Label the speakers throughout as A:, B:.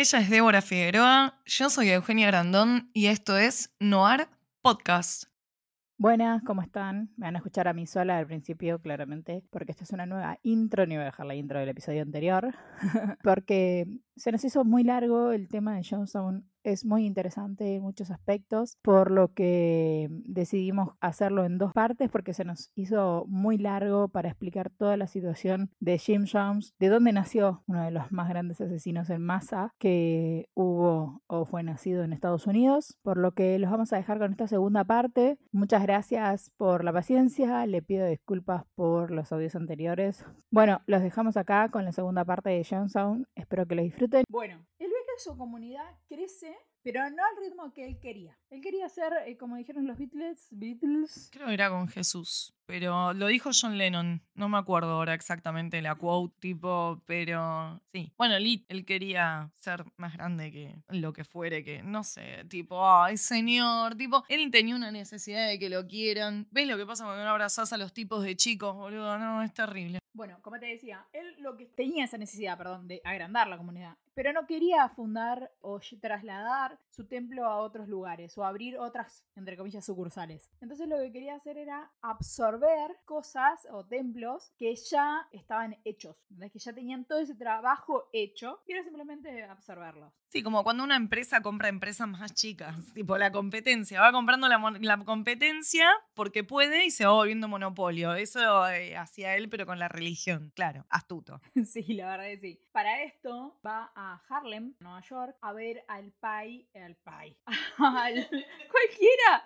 A: Ella es Débora Figueroa, yo soy Eugenia Grandón y esto es Noir Podcast.
B: Buenas, ¿cómo están? Me van a escuchar a mí sola al principio, claramente, porque esta es una nueva intro, ni voy a dejar la intro del episodio anterior, porque se nos hizo muy largo el tema de Johnstown es muy interesante en muchos aspectos, por lo que decidimos hacerlo en dos partes porque se nos hizo muy largo para explicar toda la situación de Jim Jones, de dónde nació uno de los más grandes asesinos en masa que hubo o fue nacido en Estados Unidos, por lo que los vamos a dejar con esta segunda parte. Muchas gracias por la paciencia, le pido disculpas por los audios anteriores. Bueno, los dejamos acá con la segunda parte de Johnstown, espero que lo disfruten. Bueno, el su comunidad crece, pero no al ritmo que él quería. Él quería ser, eh, como dijeron los Beatles, Beatles.
A: Creo que era con Jesús, pero lo dijo John Lennon. No me acuerdo ahora exactamente la quote, tipo, pero sí. Bueno, él quería ser más grande que lo que fuere, que no sé, tipo, ay, señor, tipo, él tenía una necesidad de que lo quieran. ¿Ves lo que pasa cuando no abrazás a los tipos de chicos, boludo? No, es terrible.
B: Bueno, como te decía, él lo que tenía esa necesidad, perdón, de agrandar la comunidad, pero no quería fundar o trasladar su templo a otros lugares o abrir otras, entre comillas, sucursales. Entonces lo que quería hacer era absorber cosas o templos que ya estaban hechos, que ya tenían todo ese trabajo hecho y era simplemente absorberlos.
A: Sí, como cuando una empresa compra empresas más chicas, tipo la competencia, va comprando la, la competencia porque puede y se va volviendo monopolio. Eso eh, hacía él, pero con la religión, claro, astuto.
B: Sí, la verdad es sí. Para esto va a Harlem, Nueva York, a ver al Pai, al Pai, al cualquiera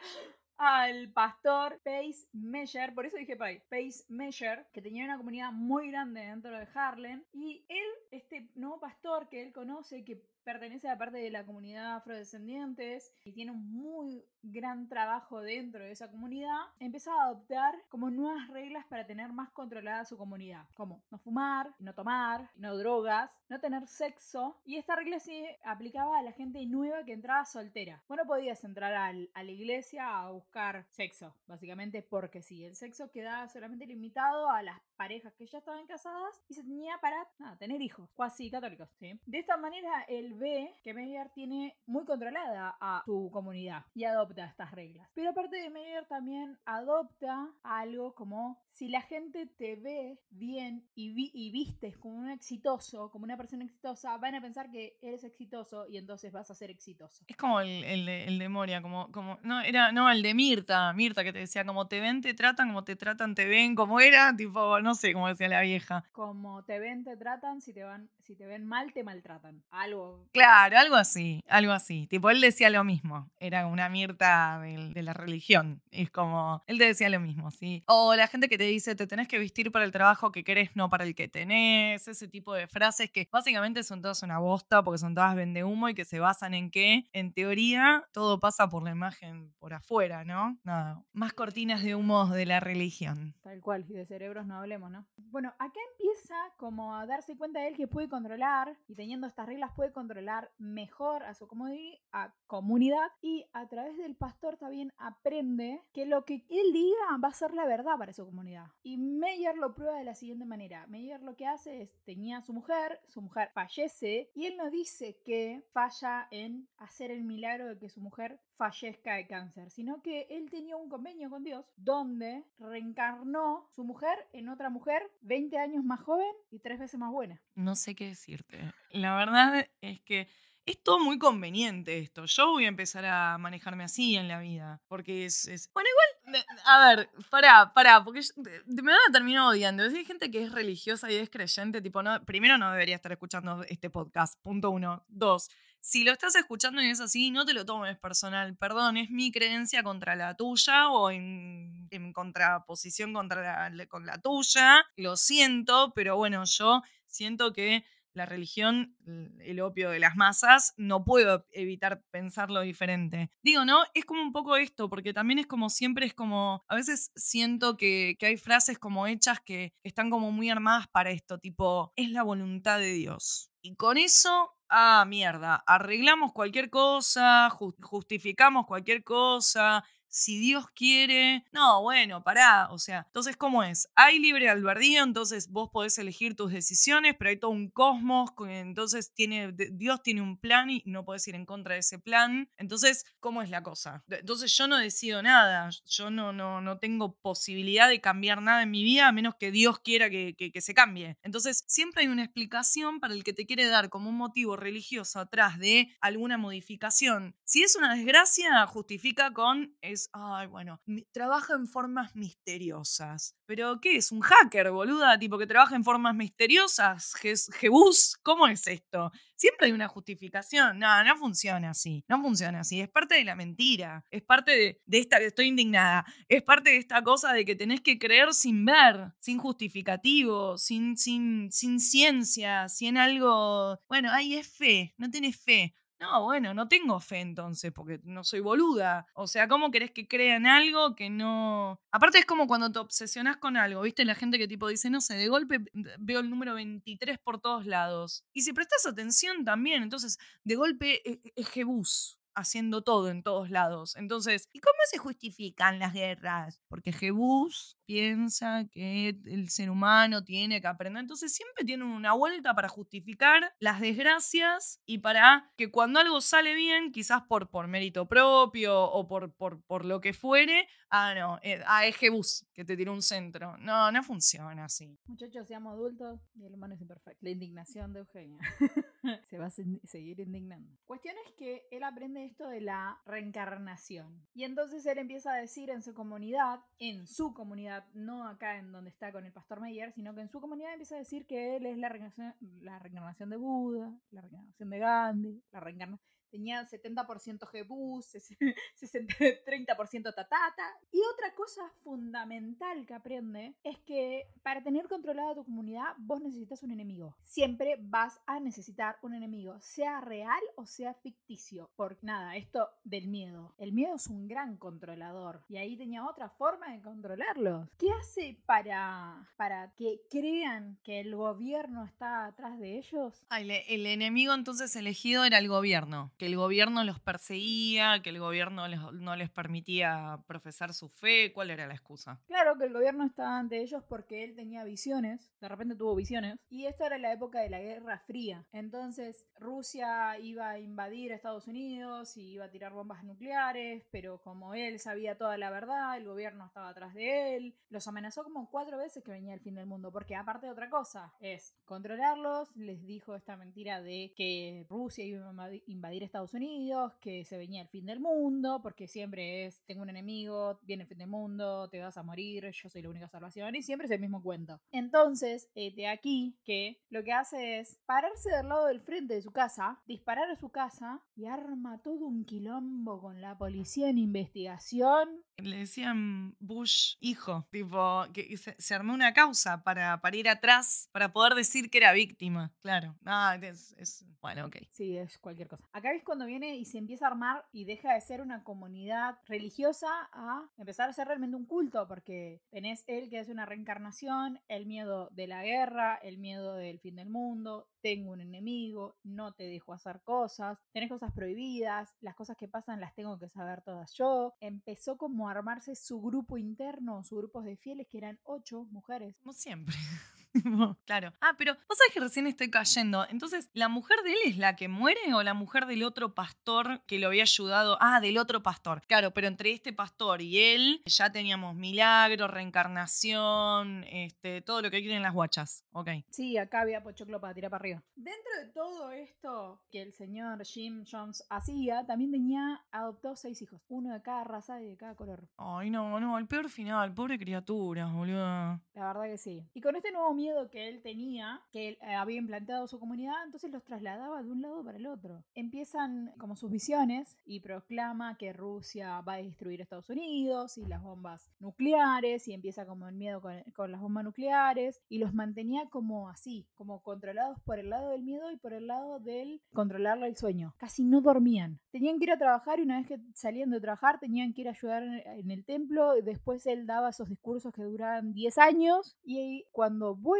B: al pastor Pace Measure, por eso dije Pace, Pace Measure, que tenía una comunidad muy grande dentro de Harlem, y él, este nuevo pastor que él conoce, que pertenece a parte de la comunidad afrodescendientes y tiene un muy gran trabajo dentro de esa comunidad, empezó a adoptar como nuevas reglas para tener más controlada su comunidad, como no fumar, no tomar, no drogas, no tener sexo, y esta regla se aplicaba a la gente nueva que entraba soltera. Bueno, podías entrar a la iglesia a buscar sexo, básicamente porque sí, el sexo quedaba solamente limitado a las parejas que ya estaban casadas y se tenía para tener hijos, cuasi católicos. ¿sí? De esta manera, el ve que Meyer tiene muy controlada a su comunidad y adopta estas reglas. Pero aparte de Meyer también adopta algo como si la gente te ve bien y, y vistes como un exitoso, como una persona exitosa, van a pensar que eres exitoso y entonces vas a ser exitoso.
A: Es como el, el, de, Moria, como, como, no, era, no, el de Mirta, Mirta que te decía, como te ven, te tratan, como te tratan, te ven, como era, tipo, no sé, como decía la vieja.
B: Como te ven, te tratan, si te, van, si te ven mal, te maltratan. Algo
A: Claro, algo así, algo así. Tipo, él decía lo mismo. Era una Mirta de, la religión. Es como, él te decía lo mismo, ¿sí? O la gente que te dice, te tenés que vestir para el trabajo que querés, no para el que tenés. Ese tipo de frases que básicamente son todas una bosta porque son todas vende humo y que se basan en que, en teoría, todo pasa por la imagen por afuera, ¿no? Nada. Más cortinas de humo de la religión.
B: Tal cual, y de cerebros no hablemos, ¿no? Bueno, acá empieza como a darse cuenta de él que puede controlar y teniendo estas reglas puede controlar mejor a su comunidad y a través del pastor también aprende que lo que él diga va a ser la verdad para su comunidad. Y Meyer lo prueba de la siguiente manera. Meyer lo que hace es, tenía a su mujer, su mujer fallece y él no dice que falla en hacer el milagro de que su mujer fallezca de cáncer, sino que él tenía un convenio con Dios donde reencarnó su mujer en otra mujer 20 años más joven y tres veces más buena.
A: No sé qué decirte. La verdad es que es todo muy conveniente esto. Yo voy a empezar a manejarme así en la vida. Porque es. Bueno, igual. A ver, pará, pará. Porque me van a terminar odiando. hay gente que es religiosa y es creyente, tipo, no, primero no debería estar escuchando este podcast. Punto uno. Dos. Si lo estás escuchando y es así, no te lo tomes personal. Perdón, es mi creencia contra la tuya o en, contraposición contra con la tuya. Lo siento, pero bueno, yo siento que la religión, el opio de las masas, no puedo evitar pensarlo diferente. Digo, ¿no? Es como un poco esto, porque también es como siempre, es como, a veces siento que, hay frases como hechas que están como muy armadas para esto, tipo, es la voluntad de Dios. Y con eso ah, mierda, arreglamos cualquier cosa, justificamos cualquier cosa, si Dios quiere. No, bueno, pará. O sea, entonces, ¿cómo es? Hay libre albedrío, entonces vos podés elegir tus decisiones, pero hay todo un cosmos, entonces tiene, Dios tiene un plan y no podés ir en contra de ese plan. Entonces, ¿cómo es la cosa? Entonces yo no decido nada, yo no, no, no tengo posibilidad de cambiar nada en mi vida a menos que Dios quiera que, que, que se cambie. Entonces, siempre hay una explicación para el que te quiere dar como un motivo religioso atrás de alguna modificación. Si es una desgracia, justifica con ay, bueno, trabaja en formas misteriosas. ¿Pero qué es? ¿Un hacker, boluda? Tipo que trabaja en formas misteriosas. ¿Jebus? ¿Cómo es esto? Siempre hay una justificación. No, no funciona así. No funciona así. Es parte de la mentira. Es parte de, de esta, estoy indignada. Es parte de esta cosa de que tenés que creer sin ver, sin justificativo, sin, sin, sin ciencia, sin algo. Bueno, ahí es fe. No tenés fe. No, bueno, no tengo fe entonces, porque no soy boluda. O sea, ¿cómo querés que crean algo que no. Aparte es como cuando te obsesionás con algo, ¿viste? La gente que tipo dice, no sé, de golpe veo el número 23 por todos lados. Y si prestas atención también, entonces, de golpe e, e, es Jebus haciendo todo en todos lados. Entonces, ¿y cómo se justifican las guerras? Porque Jebus piensa que el ser humano tiene que aprender. Entonces, siempre tienen una vuelta para justificar las desgracias y para que cuando algo sale bien, quizás por, por mérito propio o por, por, por lo que fuere, ah, no, eh, ah, es Jebus que te tiró un centro. No, no funciona así.
B: Muchachos, seamos adultos y el humano es imperfecto. La indignación de Eugenia. se va a seguir indignando. Cuestión es que él aprende esto de la reencarnación. Y entonces él empieza a decir en su comunidad, en su comunidad, no acá en donde está con el pastor Meyer, sino que en su comunidad empieza a decir que él es la reencarnación, la reencarnación de Buda, la reencarnación de Gandhi, la reencarnación tenía 70% Jebus, 30% Tatata. Y otra cosa fundamental que aprende es que para tener controlada tu comunidad, vos necesitas un enemigo. Siempre vas a necesitar un enemigo, sea real o sea ficticio. Por nada, esto del miedo. El miedo es un gran controlador. Y ahí tenía otra forma de controlarlos. ¿Qué hace para, para que crean que el gobierno está atrás de ellos?
A: el enemigo entonces elegido era el gobierno que el gobierno los perseguía, que el gobierno no les permitía profesar su fe. ¿Cuál era la excusa?
B: Claro, que el gobierno estaba ante ellos porque él tenía visiones, de repente tuvo visiones, y esta era la época de la Guerra Fría. Entonces Rusia iba a invadir Estados Unidos y iba a tirar bombas nucleares, pero como él sabía toda la verdad, el gobierno estaba atrás de él, los amenazó como cuatro veces que venía el fin del mundo, porque aparte de otra cosa, es controlarlos, les dijo esta mentira de que Rusia iba a invadir Estados Unidos, que se venía el fin del mundo, porque siempre es, tengo un enemigo, viene el fin del mundo, te vas a morir, yo soy la única salvación, y siempre es el mismo cuento. Entonces, eh, de aquí que lo que hace es pararse del lado del frente de su casa, disparar a su casa y arma todo un quilombo con la policía en investigación.
A: Le decían Bush hijo, tipo, que se, armó una causa para, para ir atrás, para poder decir que era víctima, claro. Ah, es, es, bueno, ok.
B: Sí, es cualquier cosa. Acá cuando viene y se empieza a armar y deja de ser una comunidad religiosa a empezar a ser realmente un culto, porque tenés él que es una reencarnación, el miedo de la guerra, el miedo del fin del mundo, tengo un enemigo, no te dejo hacer cosas, tenés cosas prohibidas, las cosas que pasan las tengo que saber todas yo. Empezó como a armarse su grupo interno, su grupos de fieles, que eran ocho mujeres.
A: Como siempre. claro. Ah, pero vos sabés que recién estoy cayendo. Entonces, ¿la mujer de él es la que muere o la mujer del otro pastor que lo había ayudado? Ah, del otro pastor. Claro, pero entre este pastor y él ya teníamos milagro, reencarnación, este, todo lo que quieren las guachas. Ok.
B: Sí, acá había pochoclo para tirar para arriba. Dentro de todo esto que el señor Jim Jones hacía, también tenía, adoptó seis hijos. Uno de cada raza y de cada color.
A: Ay, no, no, el peor final, pobre criatura, boludo.
B: La verdad que sí. Y con este nuevo miedo que él tenía, que él eh, había implantado su comunidad, entonces los trasladaba de un lado para el otro. Empiezan como sus visiones y proclama que Rusia va a destruir Estados Unidos y las bombas nucleares y empieza como el miedo con, con las bombas nucleares y los mantenía como así, como controlados por el lado del miedo y por el lado del controlarle el sueño. Casi no dormían. Tenían que ir a trabajar y una vez que salían de trabajar tenían que ir a ayudar en- el templo después él daba esos discursos que duraban 10 años y cuando vuelve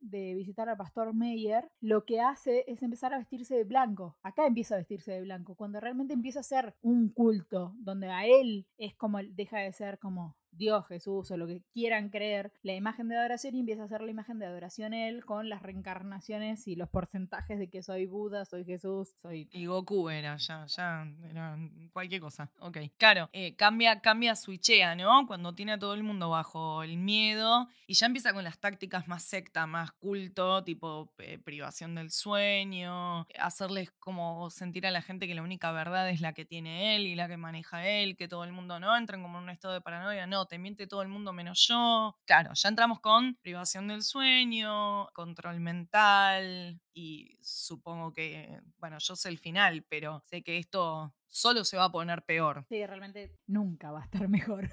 B: de visitar al pastor Meyer, lo que hace es empezar a vestirse de blanco. Acá empieza a vestirse de blanco, cuando realmente empieza a ser un culto, donde a él es como, deja de ser como Dios, Jesús o lo que quieran creer, la imagen de adoración y empieza a ser la imagen de adoración él con las reencarnaciones y los porcentajes de que soy Buda, soy Jesús, soy...
A: Y Goku era, ya, ya, era cualquier cosa. Ok. Claro, eh, cambia, cambia, switchea, ¿no? Cuando tiene a todo el mundo bajo el miedo y ya empieza con las tácticas más secta, más culto, tipo eh, privación del sueño, hacerles como sentir a la gente que la única verdad es la que tiene él y la que maneja él, que todo el mundo no entran como en un estado de paranoia, no, te miente todo el mundo menos yo. Claro, ya entramos con privación del sueño, control mental y supongo que, bueno, yo sé el final, pero sé que esto solo se va a poner peor.
B: Sí, realmente nunca va a estar mejor.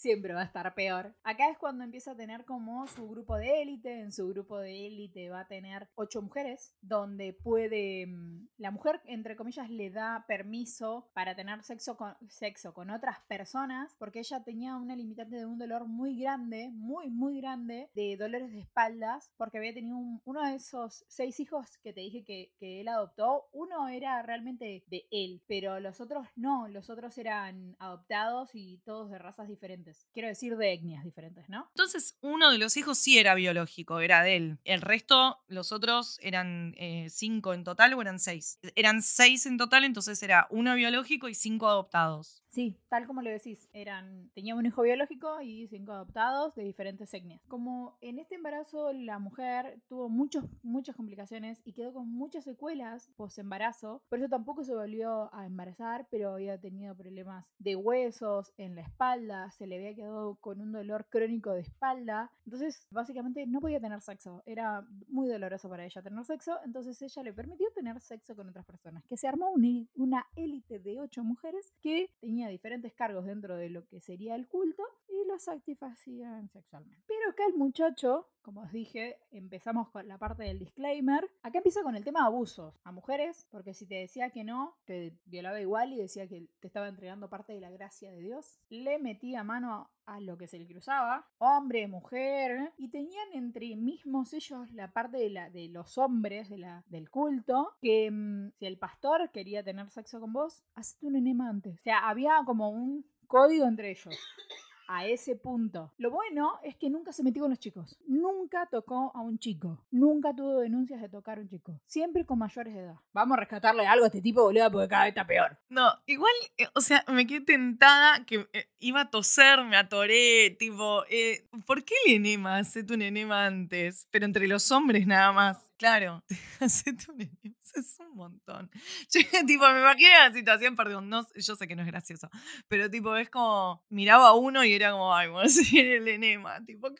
B: Siempre va a estar peor. Acá es cuando empieza a tener como su grupo de élite. En su grupo de élite va a tener ocho mujeres, donde puede. mm, La mujer, entre comillas, le da permiso para tener sexo con, sexo con otras personas, porque ella tenía una limitante de un dolor muy grande, muy, muy grande, de dolores de espaldas, porque había tenido un- uno de esos seis hijos que te dije que, que él adoptó. Uno era realmente de él, pero los otros no. Los otros eran adoptados y todos de razas diferentes. Quiero decir, de etnias diferentes, ¿no?
A: Entonces, uno de los hijos sí era biológico, era de él. El resto, los otros eran eh, cinco en total o eran seis. Eran seis en total, entonces era uno biológico y cinco adoptados.
B: Sí, tal como lo decís, eran, tenía un hijo biológico y cinco adoptados de diferentes etnias. Como en este embarazo la mujer tuvo muchos, muchas complicaciones y quedó con muchas secuelas post embarazo, por eso tampoco se volvió a embarazar, pero había tenido problemas de huesos en la espalda, se le había quedado con un dolor crónico de espalda, entonces básicamente no podía tener sexo, era muy doloroso para ella tener sexo, entonces ella le permitió tener sexo con otras personas, que se armó un- una élite de ocho mujeres que diferentes cargos dentro de lo que sería el culto y los satisfacían sexualmente. Pero acá el muchacho, como os dije, empezamos con la parte del disclaimer. Acá empieza con el tema de abusos a mujeres, porque si te decía que no, te violaba igual y decía que te estaba entregando parte de la gracia de Dios. Le metía mano a lo que se le cruzaba, hombre, mujer, y tenían entre mismos ellos la parte de, la, de los hombres de la, del culto, que mm, si el pastor quería tener sexo con vos, hacete un enema antes. O sea, había como un código entre ellos. A ese punto. Lo bueno es que nunca se metió con los chicos. Nunca tocó a un chico. Nunca tuvo denuncias de tocar a un chico. Siempre con mayores de edad. Vamos a rescatarle algo a este tipo, boludo, porque cada vez está peor.
A: No, igual, eh, o sea, me quedé tentada que eh, iba a toser, me atoré, tipo, eh, ¿por qué el enema? Hacete un enema antes, pero entre los hombres nada más. Claro, hacete un es un montón. Yo, tipo, me imagino la situación, perdón, no, yo sé que no es gracioso, pero tipo, es como, miraba a uno y era como, ay, bueno, sí, el enema, tipo, qué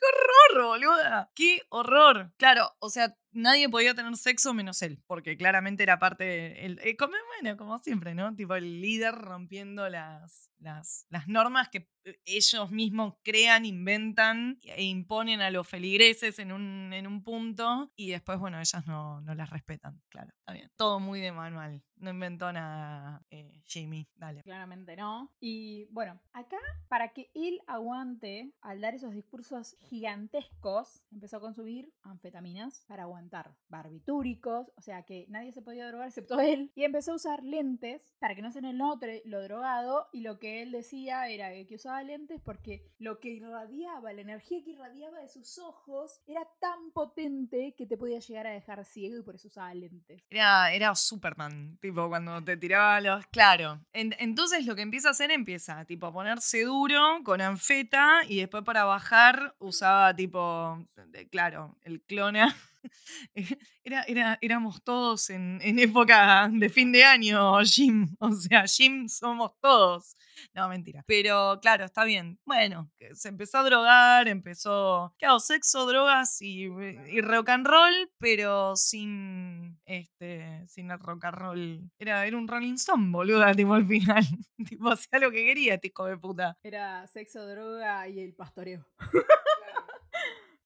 A: horror, boluda, qué horror. Claro, o sea, nadie podía tener sexo menos él, porque claramente era parte, el, eh, como, bueno, como siempre, ¿no? Tipo el líder rompiendo las, las, normas que eh, ellos mismos crean, inventan e imponen a los feligreses en un, en un punto y después, bueno, ellas no, no las respetan, claro, está bien. Todo muy de manual, no inventó nada eh, Jamie, dale.
B: Claramente no. Y bueno, acá para que él aguante al dar esos discursos gigantescos, empezó a consumir anfetaminas para aguantar, barbitúricos, o sea que nadie se podía drogar excepto él, y empezó a usar lentes para que no se note lo drogado y lo que él decía era que usaba lentes porque lo que irradiaba, la energía que irradiaba de sus ojos era tan potente que te podía llegar a dejar ciego y por eso usaba lentes.
A: Era, era Superman, tipo, cuando te tiraba los. Claro. En- entonces lo que empieza a hacer empieza, tipo, a ponerse duro con anfeta y después para bajar usaba, tipo, claro, el clona. Era, era, éramos todos en, en época de fin de año, Jim. O sea, Jim somos todos. No, mentira. Pero claro, está bien. Bueno, se empezó a drogar, empezó, claro, sexo, drogas y, y rock and roll, pero sin este, sin el rock and roll. Era, era un Rolling Stone, boluda, tipo al final. tipo, hacía lo que quería, este hijo de puta.
B: Era sexo, droga y el pastoreo.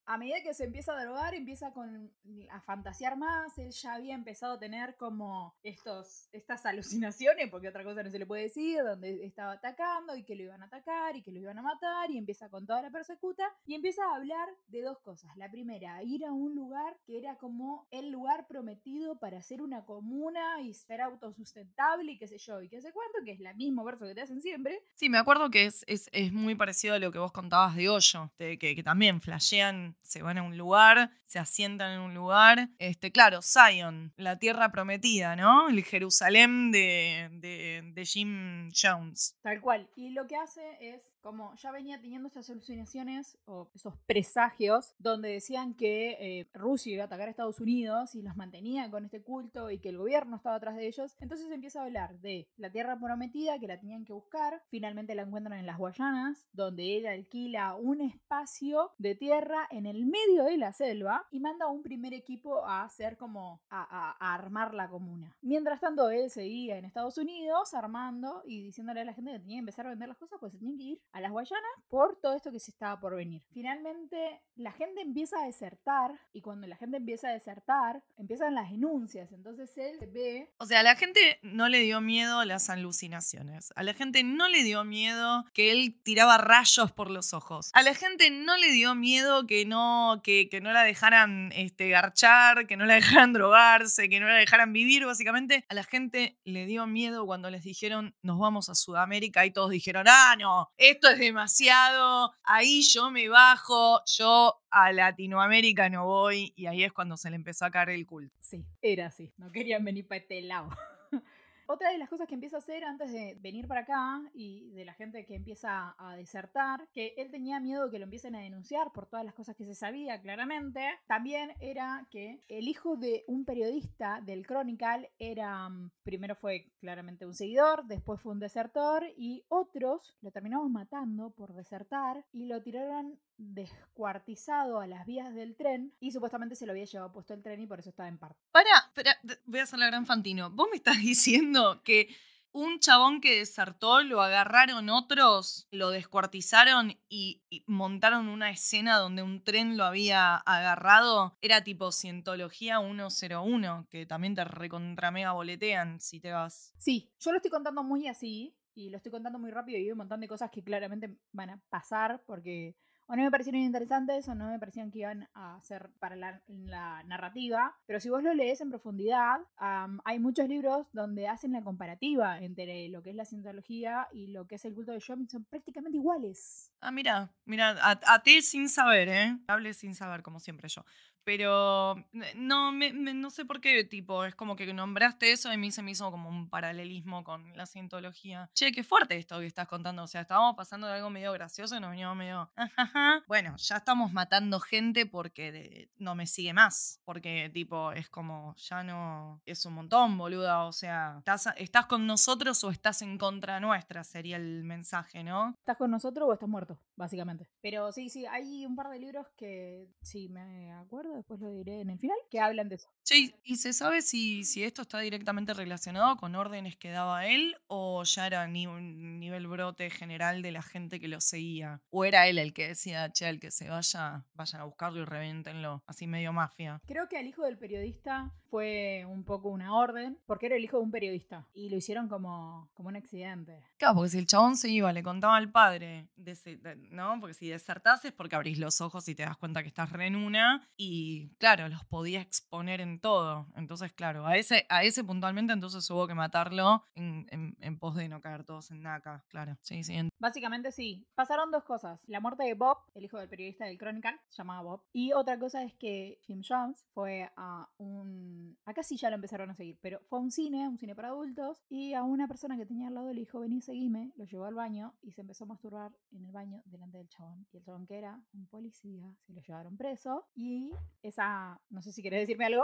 B: A medida que se empieza a drogar, empieza con, a fantasear más. Él ya había empezado a tener como estos, estas alucinaciones, porque otra cosa no se le puede decir, donde estaba atacando y que lo iban a atacar y que lo iban a matar. Y empieza con toda la persecuta y empieza a hablar de dos cosas. La primera, ir a un lugar que era como el lugar prometido para hacer una comuna y ser autosustentable y qué sé yo, y qué sé cuánto, que es la mismo verso que te hacen siempre.
A: Sí, me acuerdo que es, es, es muy parecido a lo que vos contabas de Hoyo, de que, que también flashean se van a un lugar, se asientan en un lugar. Este, claro, Zion, la tierra prometida, ¿no? El Jerusalén de, de, de Jim Jones.
B: Tal cual. Y lo que hace es como ya venía teniendo estas alucinaciones o esos presagios donde decían que eh, Rusia iba a atacar a Estados Unidos y los mantenía con este culto y que el gobierno estaba atrás de ellos. Entonces empieza a hablar de la tierra prometida que la tenían que buscar. Finalmente la encuentran en las Guayanas, donde él alquila un espacio de tierra en el medio de la selva y manda a un primer equipo a hacer como a, armar la comuna. Mientras tanto, él seguía en Estados Unidos armando y diciéndole a la gente que tenía que empezar a vender las cosas, pues se tenían que ir a las Guayanas por todo esto que se estaba por venir. Finalmente, la gente empieza a desertar y cuando la gente empieza a desertar, empiezan las denuncias. Entonces él ve
A: O sea, a la gente no le dio miedo las alucinaciones. A la gente no le dio miedo que él tiraba rayos por los ojos. A la gente no le dio miedo que no, que, que no la dejaran este, garchar, que no la dejaran drogarse, que no la dejaran vivir, básicamente. A la gente le dio miedo cuando les dijeron, nos vamos a Sudamérica y todos dijeron, ah, no, esto es demasiado, ahí yo me bajo, yo a Latinoamérica no voy. Y ahí es cuando se le empezó a caer el culto.
B: Sí, era así. No querían venir para este lado. Otra de las cosas que empieza a hacer antes de venir para acá y de la gente que empieza a desertar, que él tenía miedo de que lo empiecen a denunciar por todas las cosas que se sabía claramente, también era que el hijo de un periodista del Chronicle era, mm, primero fue claramente un seguidor, después fue un desertor y otros lo terminaron matando por desertar y lo tiraron descuartizado a las vías del tren y supuestamente se lo había llevado puesto el tren y por eso estaba en parte.
A: Espera, voy a hacer la gran Fantino. ¿Vos me estás diciendo que un chabón que desertó lo agarraron otros, lo descuartizaron y, y montaron una escena donde un tren lo había agarrado? Era tipo Cientología 101, que también te recontra mega boletean si te vas.
B: Sí, yo lo estoy contando muy así y lo estoy contando muy rápido y hay un montón de cosas que claramente van a pasar porque o no me parecieron interesantes o no me parecían que iban a ser para la, narrativa. Pero si vos lo lees en profundidad, hay muchos libros donde hacen la comparativa entre lo que es la cientología y lo que es el culto de Shopping. Son prácticamente iguales.
A: Ah, mira, mira, a, a ti sin saber, ¿eh? Hable sin saber, como siempre yo. Pero no, me, me- no sé por qué, tipo, es como que nombraste eso y a mí se me hizo como un paralelismo con la cientología. Che, qué fuerte esto que estás contando. O sea, estábamos pasando de algo medio gracioso y nos veníamos medio. Bueno, ya estamos matando gente porque no me sigue más. Porque, tipo, es como, ya no. Es un montón, boluda. O sea, ¿estás, estás con nosotros o estás en contra nuestra? Sería el mensaje, ¿no?
B: ¿Estás con nosotros o estás muerto? Básicamente. Pero sí, sí, hay un par de libros que, si me acuerdo, después lo diré en el final, que hablan de eso.
A: Che, ¿y- ¿y se sabe si, si esto está directamente relacionado con órdenes que daba él o ya era ni un nivel brote general de la gente que lo seguía? ¿O era él el que decía, che, el que se vaya, vayan a buscarlo y reviéntenlo? Así medio mafia.
B: Creo que al hijo del periodista fue un poco una orden, porque era el hijo de un periodista. Y lo hicieron como, como un accidente.
A: Claro, porque si el chabón se iba, le contaba al padre, de ese- de- ¿no? Porque si desertás es porque abrís los ojos y te das cuenta que estás re en una y, claro, los podía exponer en todo. Entonces, claro, a ese, a ese puntualmente entonces hubo que matarlo en, pos de no caer todos en naca, claro. Sí, sí, en-
B: Básicamente sí. Pasaron dos cosas. La muerte de Bob, el hijo del periodista del Chronicle, se llamaba Bob. Y otra cosa es que Jim Jones fue a un... Acá sí ya lo empezaron a seguir, pero fue a un cine, un cine para adultos, y a una persona que tenía al lado le dijo, vení, seguime, lo llevó al baño y se empezó a masturbar en el baño delante del chabón. Y el chabón que era un policía, se lo llevaron preso y esa, no sé si querés decirme algo.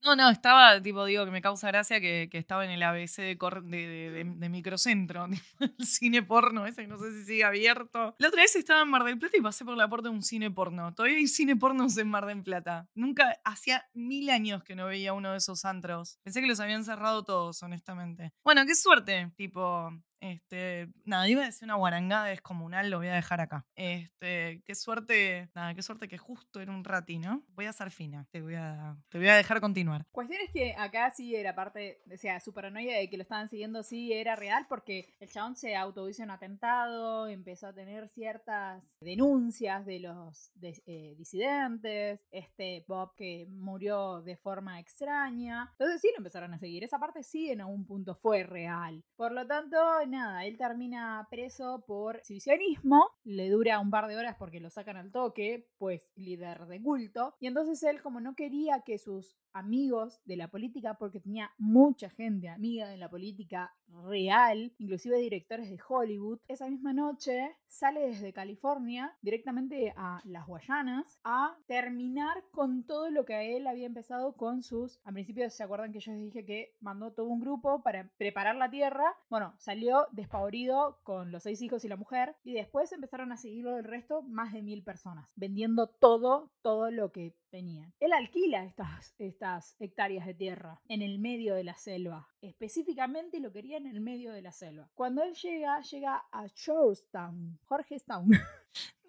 A: No, no, estaba, tipo, digo que me causa gracia que, que estaba en el ABC de, de, de- Microcentro, el cine porno ese, que no sé si sigue abierto. La otra vez estaba en Mar del Plata y pasé por la puerta de un cine porno. Todavía hay cine pornos en Mar del Plata. Nunca, hacía mil años que no veía uno de esos antros. Pensé que los habían cerrado todos, honestamente. Bueno, qué suerte, tipo, este, nada, iba a decir una guarangada descomunal, lo voy a dejar acá. Este, qué suerte, nada, qué suerte que justo era un rati, ¿no? Voy a ser fina, te voy a, te voy a dejar continuar.
B: Cuestión es que acá sí era parte, o sea, su paranoia de que lo estaban siguiendo sí era real porque el chabón se autohizo un atentado, empezó a tener ciertas denuncias de los eh, disidentes, este Bob que murió de forma extraña. Entonces sí lo empezaron a seguir. Esa parte sí en algún punto fue real. Por lo tanto, nada, él termina preso por exhibicionismo, le dura un par de horas porque lo sacan al toque, pues líder de culto, y entonces él como no quería que sus amigos de la política, porque tenía mucha gente amiga de la política real, inclusive directores de Hollywood, esa misma noche sale desde California directamente a las Guayanas a terminar con todo lo que a él había empezado con sus... Al principio se acuerdan que yo les dije que mandó todo un grupo para preparar la tierra. Bueno, salió despavorido con los seis hijos y la mujer y después empezaron a seguirlo el resto, más de mil personas, vendiendo todo, todo lo que tenían. Él alquila estas, estas hectáreas de tierra en el medio de la selva. Específicamente lo quería en el medio de la selva. Cuando él llega, llega a Georgetown, Georgetown.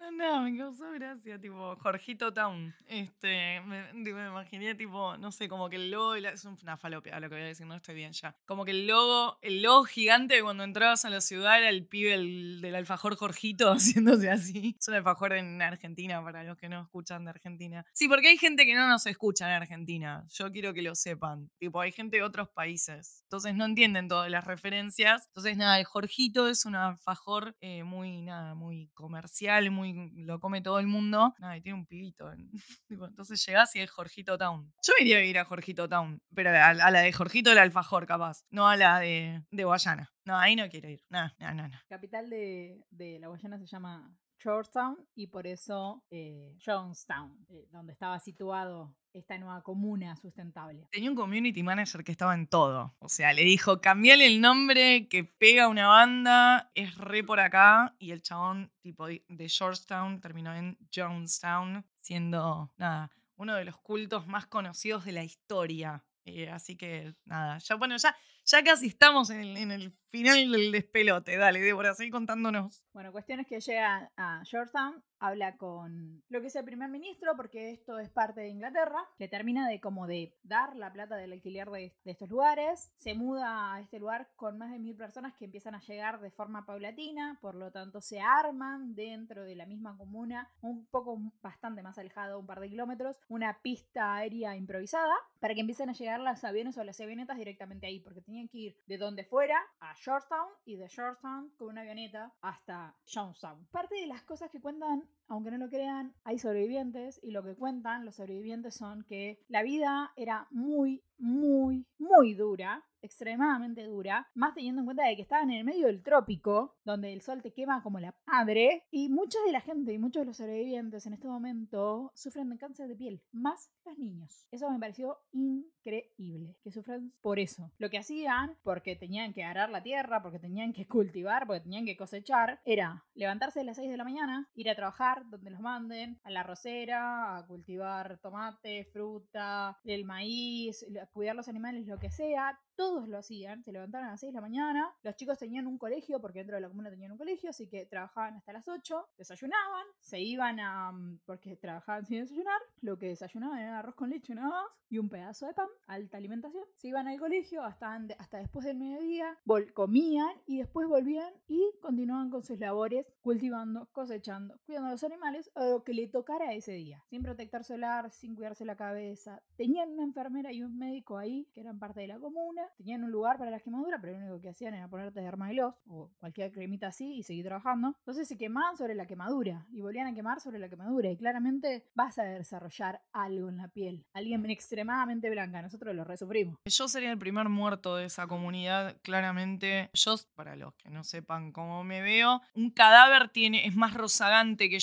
A: No, no, me causó gracia, tipo, Jorgito Town. Este, me, imaginé, tipo, no sé, como que el logo, la- es una falopia lo que voy a decir, no estoy bien ya. Como que el logo, el logo gigante de cuando entrabas a la ciudad era el pibe del alfajor Jorgito haciéndose así. Es un alfajor en Argentina, para los que no escuchan de Argentina. Sí, porque hay gente que no nos escucha en Argentina. Yo quiero que lo sepan. Tipo, hay gente de otros países. Entonces no entienden todas las referencias. Entonces, nada, el Jorgito es un alfajor eh, muy, nada, muy comercial, muy lo come todo el mundo. Nada, y tiene un pibito. entonces llegás y es Jorgito Town. Yo iría a vivir a Jorgito Town, pero a, la de Jorgito el alfajor, capaz. No a la de, de Guayana. No, ahí no quiero ir. No, no, no, no.
B: capital de, de la Guayana se llama Georgetown y por eso eh, Jonestown, eh, donde estaba situado esta nueva comuna sustentable.
A: Tenía un community manager que estaba en todo. O sea, le dijo, cambiale el nombre que pega una banda, es re por acá. Y el chabón, tipo, de Georgetown, terminó en Jonestown, siendo, nada, uno de los cultos más conocidos de la historia. Eh, así que, nada, ya, bueno, ya, ya casi estamos en en el final del despelote. Dale, Débora, seguí contándonos.
B: Bueno, cuestión es que llega a Georgetown, habla con lo que es el primer ministro, porque esto es parte de Inglaterra, le termina de como de dar la plata del alquiler de, de estos lugares, se muda a este lugar con más de mil personas que empiezan a llegar de forma paulatina, por lo tanto se arman dentro de la misma comuna, un poco bastante más alejado, un par de kilómetros, una pista aérea improvisada para que empiecen a llegar las aviones o las avionetas directamente ahí, porque tenían que ir de donde fuera a Georgetown y de Georgetown con una avioneta hasta Jonestown. Parte de las cosas que cuentan, aunque no lo crean, hay sobrevivientes y lo que cuentan los sobrevivientes son que la vida era muy, muy, muy dura extremadamente dura, más teniendo en cuenta de que estaban en el medio del trópico, donde el sol te quema como la madre, y mucha de la gente y muchos de los sobrevivientes en este momento sufren de cáncer de piel, más los niños. Eso me pareció increíble, que sufran por eso. Lo que hacían, porque tenían que arar la tierra, porque tenían que cultivar, porque tenían que cosechar, era levantarse a las 6 de la mañana, ir a trabajar donde los manden, a la rosera, a cultivar tomate, fruta, el maíz, a cuidar los animales, lo que sea, todos lo hacían, se levantaban a las 6 de la mañana, los chicos tenían un colegio, porque dentro de la comuna tenían un colegio, así que trabajaban hasta las 8, desayunaban, se iban a... mm, porque trabajaban sin desayunar, lo que desayunaban era arroz con leche nada más, y un pedazo de pan, alta alimentación, se iban al colegio hasta, hasta después del mediodía, vol- comían y después volvían y continuaban con sus labores, cultivando, cosechando, cuidando a los animales, o lo que le tocara ese día, sin protector solar, sin cuidarse la cabeza. Tenían una enfermera y un médico ahí, que eran parte de la comuna, tenían un lugar para las quemaduras, pero lo único que hacían era ponerte dermailós o cualquier cremita así y seguir trabajando. Entonces se quemaban sobre la quemadura y volvían a quemar sobre la quemadura y claramente vas a desarrollar algo en la piel. Alguien extremadamente blanca, nosotros lo resufrimos.
A: Yo sería el primer muerto de esa comunidad, claramente. Yo, para los que no sepan cómo me veo, un cadáver tiene, es más rozagante que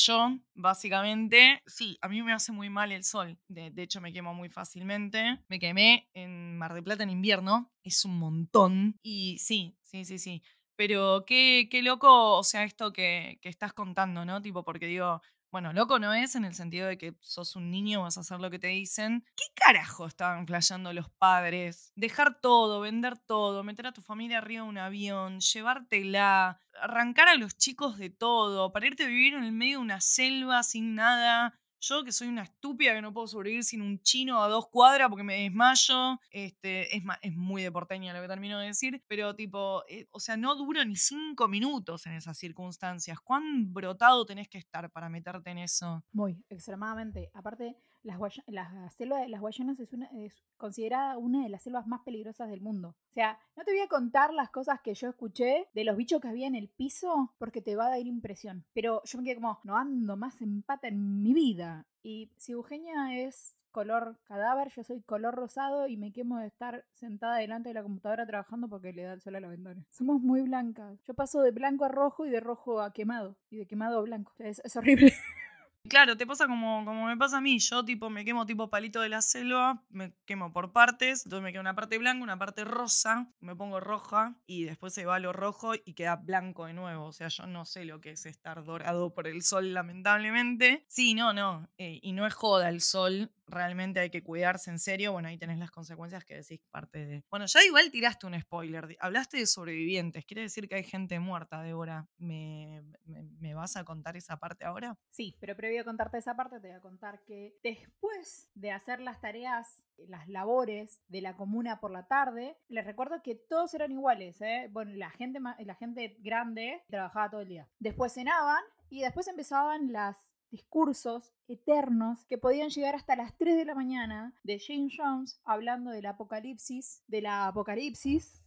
A: básicamente. Sí, a mí me hace muy mal el sol. De, de hecho, me quemo muy fácilmente. Me quemé en Mar del Plata en invierno. Es un montón. Y sí, sí, sí, sí. Pero qué, qué loco, o sea, esto que, que estás contando, ¿no? Tipo, porque digo, bueno, loco no es en el sentido de que sos un niño, vas a hacer lo que te dicen. ¿Qué carajo estaban flasheando los padres? Dejar todo, vender todo, meter a tu familia arriba de un avión, llevártela, arrancar a los chicos de todo, para irte a vivir en el medio de una selva sin nada. Yo que soy una estúpida que no puedo sobrevivir sin un chino a dos cuadras porque me desmayo. Este, es, es muy de porteña lo que termino de decir. Pero tipo, eh, o sea, no duro ni cinco minutos en esas circunstancias. ¿Cuán brotado tenés que estar para meterte en eso?
B: Muy, extremadamente. Aparte, las la selva de las Guayanas es, una, es considerada una de las selvas más peligrosas del mundo. O sea, no te voy a contar las cosas que yo escuché de los bichos que había en el piso porque te va a dar impresión. Pero yo me quedé como, no ando más en pata en mi vida. Y si Eugenia es color cadáver, yo soy color rosado y me quemo de estar sentada delante de la computadora trabajando porque le da el sol a la ventana. Somos muy blancas. Yo paso de blanco a rojo y de rojo a quemado. Y de quemado a blanco. Es horrible.
A: Claro, te pasa como, como me pasa a mí. Yo tipo me quemo tipo palito de la selva, me quemo por partes, entonces me queda una parte blanca, una parte rosa, me pongo roja y después se va lo rojo y queda blanco de nuevo. O sea, yo no sé lo que es estar dorado por el sol, lamentablemente. Sí, no, no. eh, y no es joda el sol. Realmente hay que cuidarse en serio. Bueno, ahí tenés las consecuencias que decís parte de. Bueno, ya igual tiraste un spoiler. Hablaste de sobrevivientes. Quiere decir que hay gente muerta, Débora. ¿Me, me, me vas a contar esa parte ahora?
B: Sí, pero previo a contarte esa parte, te voy a contar que después de hacer las tareas, las labores de la comuna por la tarde, les recuerdo que todos eran iguales. ¿eh? Bueno, la gente, la gente grande trabajaba todo el día. Después cenaban y después empezaban los discursos eternos que podían llegar hasta las 3 de la mañana de James Jones hablando del apocalipsis, de la apocalipsis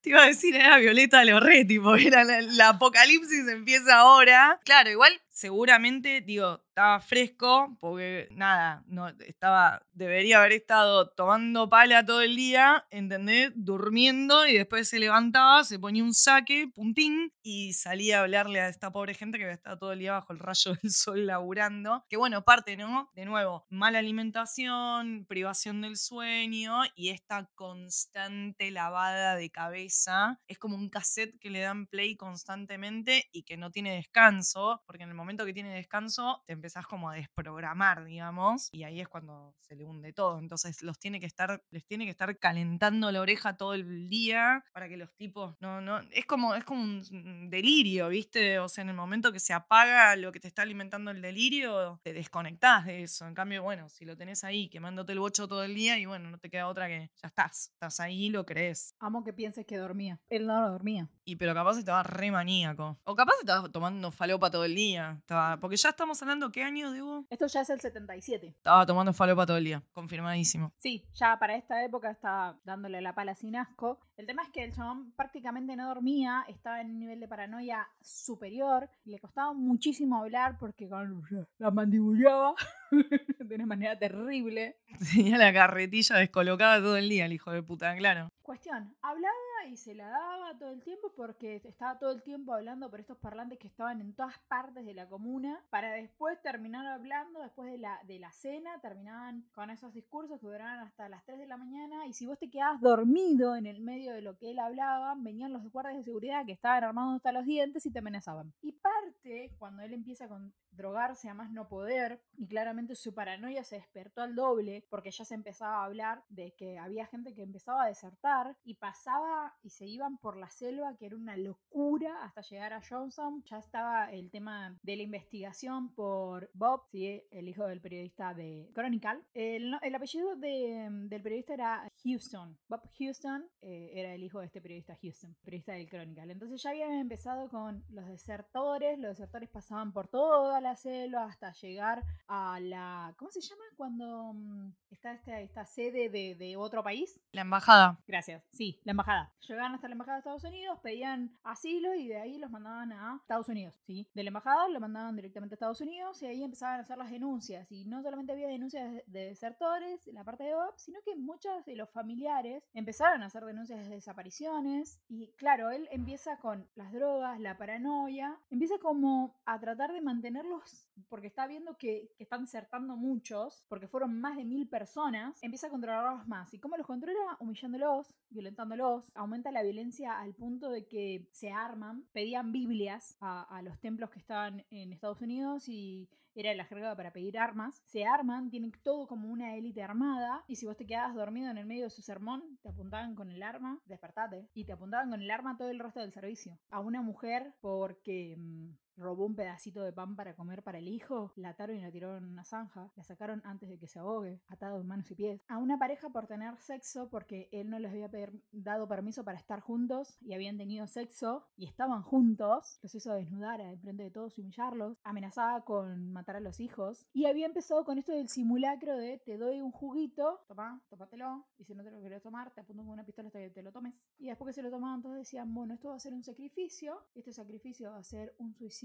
A: Te iba a decir, era Violeta Lorre, tipo, era la, la apocalipsis empieza ahora. Claro, igual seguramente, digo, estaba fresco, porque nada, no estaba, debería haber estado tomando pala todo el día, ¿entendés? Durmiendo y después se levantaba, se ponía un saque, puntín, y salía a hablarle a esta pobre gente que había estado todo el día bajo el rayo del sol laburando. Que bueno, parte, ¿no? De nuevo, mala alimentación, privación del sueño y esta constante lavada de cabeza. Es como un cassette que le dan play constantemente y que no tiene descanso, porque en el momento que tiene descanso te empezás como a desprogramar, digamos, y ahí es cuando se le hunde todo. Entonces los tiene que estar, les tiene que estar calentando la oreja todo el día para que los tipos no, no, es como, es como un delirio, ¿viste? O sea, en el momento que se apaga lo que te está alimentando el delirio, te desconectás de eso. En cambio, bueno, si lo tenés ahí quemándote el bocho todo el día y bueno, no te queda otra que ya estás, estás ahí, lo crees.
B: Amo que pienses que dormía. Él no dormía.
A: Y pero capaz estaba re maníaco. O capaz estaba tomando falopa todo el día. Estaba, porque ya estamos hablando, ¿qué año, Debo?
B: Esto ya es el 77.
A: Estaba tomando falopa todo el día, confirmadísimo.
B: Sí, ya para esta época estaba dándole la pala sin asco. El tema es que el chabón prácticamente no dormía, estaba en un nivel de paranoia superior, y le costaba muchísimo hablar porque con la mandibuleaba de una manera terrible.
A: Tenía la carretilla descolocada todo el día, el hijo de puta, claro.
B: Cuestión, hablaba y se la daba todo el tiempo porque estaba todo el tiempo hablando por estos parlantes que estaban en todas partes de la comuna para después terminar hablando, después de la, de la cena, terminaban con esos discursos que duraban hasta las 3 de la mañana y si vos te quedabas dormido en el medio de lo que él hablaba, venían los guardias de seguridad que estaban armados hasta los dientes y te amenazaban. Y parte, cuando él empieza con drogarse a más no poder y claramente su paranoia se despertó al doble porque ya se empezaba a hablar de que había gente que empezaba a desertar y pasaba y se iban por la selva que era una locura hasta llegar a Johnson ya estaba el tema de la investigación por Bob ¿sí? el hijo del periodista de Chronicle el, el apellido de- del periodista era Houston Bob Houston eh, era el hijo de este periodista Houston, periodista del Chronicle. Entonces ya habían empezado con los desertores, los desertores pasaban por toda la selva hasta llegar a la... ¿Cómo se llama cuando mm, está esta, esta sede de, de otro país?
A: La embajada.
B: Gracias, sí, la embajada. Llegaban hasta la embajada de Estados Unidos, pedían asilo y de ahí los mandaban a Estados Unidos, ¿sí? De la embajada lo mandaban directamente a Estados Unidos y ahí empezaban a hacer las denuncias. Y no solamente había denuncias de- de desertores en la parte de OP, sino que muchos de los familiares empezaron a hacer denuncias de desapariciones. Y claro, él empieza con las drogas, la paranoia, empieza como a tratar de mantenerlos, porque está viendo que, que están desertando muchos, porque fueron más de mil personas, empieza a controlarlos más. ¿Y cómo los controla? Humillándolos, violentándolos, aumenta la violencia al punto de que se arman, pedían Biblias a, los templos que estaban en Estados Unidos y era la jerga para pedir armas. Se arman, tienen todo como una élite armada. Y si vos te quedabas dormido en el medio de su sermón, te apuntaban con el arma, despertate. Y te apuntaban con el arma todo el resto del servicio. A una mujer porque mm, robó un pedacito de pan para comer para el hijo, la ataron y la tiraron en una zanja, la sacaron antes de que se ahogue, atado de manos y pies. A una pareja por tener sexo porque él no les había dado permiso para estar juntos y habían tenido sexo y estaban juntos, los hizo desnudar enfrente de todos y humillarlos, amenazaba con matar a los hijos y había empezado con esto del simulacro de te doy un juguito, toma, tómatelo y si no te lo querés tomar te apunto con una pistola hasta que te lo tomes. Y después que se lo tomaban todos decían, bueno, esto va a ser un sacrificio, este sacrificio va a ser un suicidio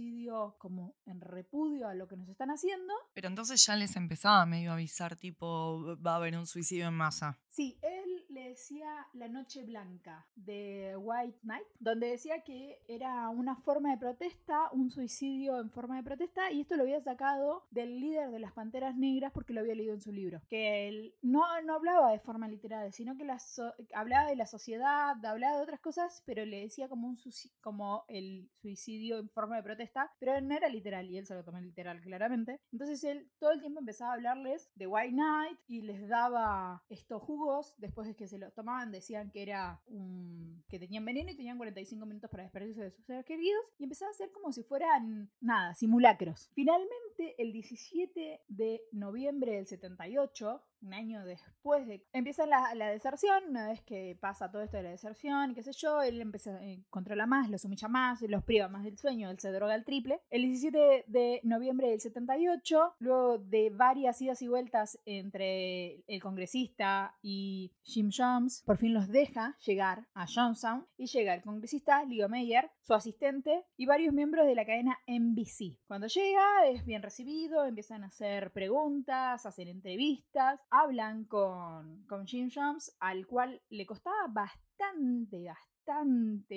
B: como en repudio a lo que nos están haciendo.
A: Pero entonces ya les empezaba medio a avisar, tipo, va a haber un suicidio en masa.
B: Sí, él le decía La Noche Blanca de White Knight, donde decía que era una forma de protesta, un suicidio en forma de protesta, y esto lo había sacado del líder de las Panteras Negras porque lo había leído en su libro. Que él no, no hablaba de forma literal, sino que la so- hablaba de la sociedad, hablaba de otras cosas, pero le decía como, un como el suicidio en forma de protesta, pero no era literal, y él se lo tomó literal claramente. Entonces él todo el tiempo empezaba a hablarles de White Knight y les daba estos jugos, después de que se los tomaban decían que era un... que tenían veneno y tenían 45 minutos para despedirse de sus seres queridos, y empezaba a hacer como si fueran, nada, simulacros. Finalmente, el 17 de noviembre del 78, un año después de... Empieza la, la deserción, una vez que pasa todo esto de la deserción qué sé yo, él empieza, eh, controla más, los humilla más, los priva más del sueño, él se droga al triple. El 17 de noviembre del 78, luego de varias idas y vueltas entre el congresista y Jim Jones, por fin los deja llegar a Johnstown y llega el congresista Leo Meyer, su asistente y varios miembros de la cadena NBC. Cuando llega es bien recibido, empiezan a hacer preguntas, hacen entrevistas, hablan con, con Jim Jones, al cual le costaba bastante, bastante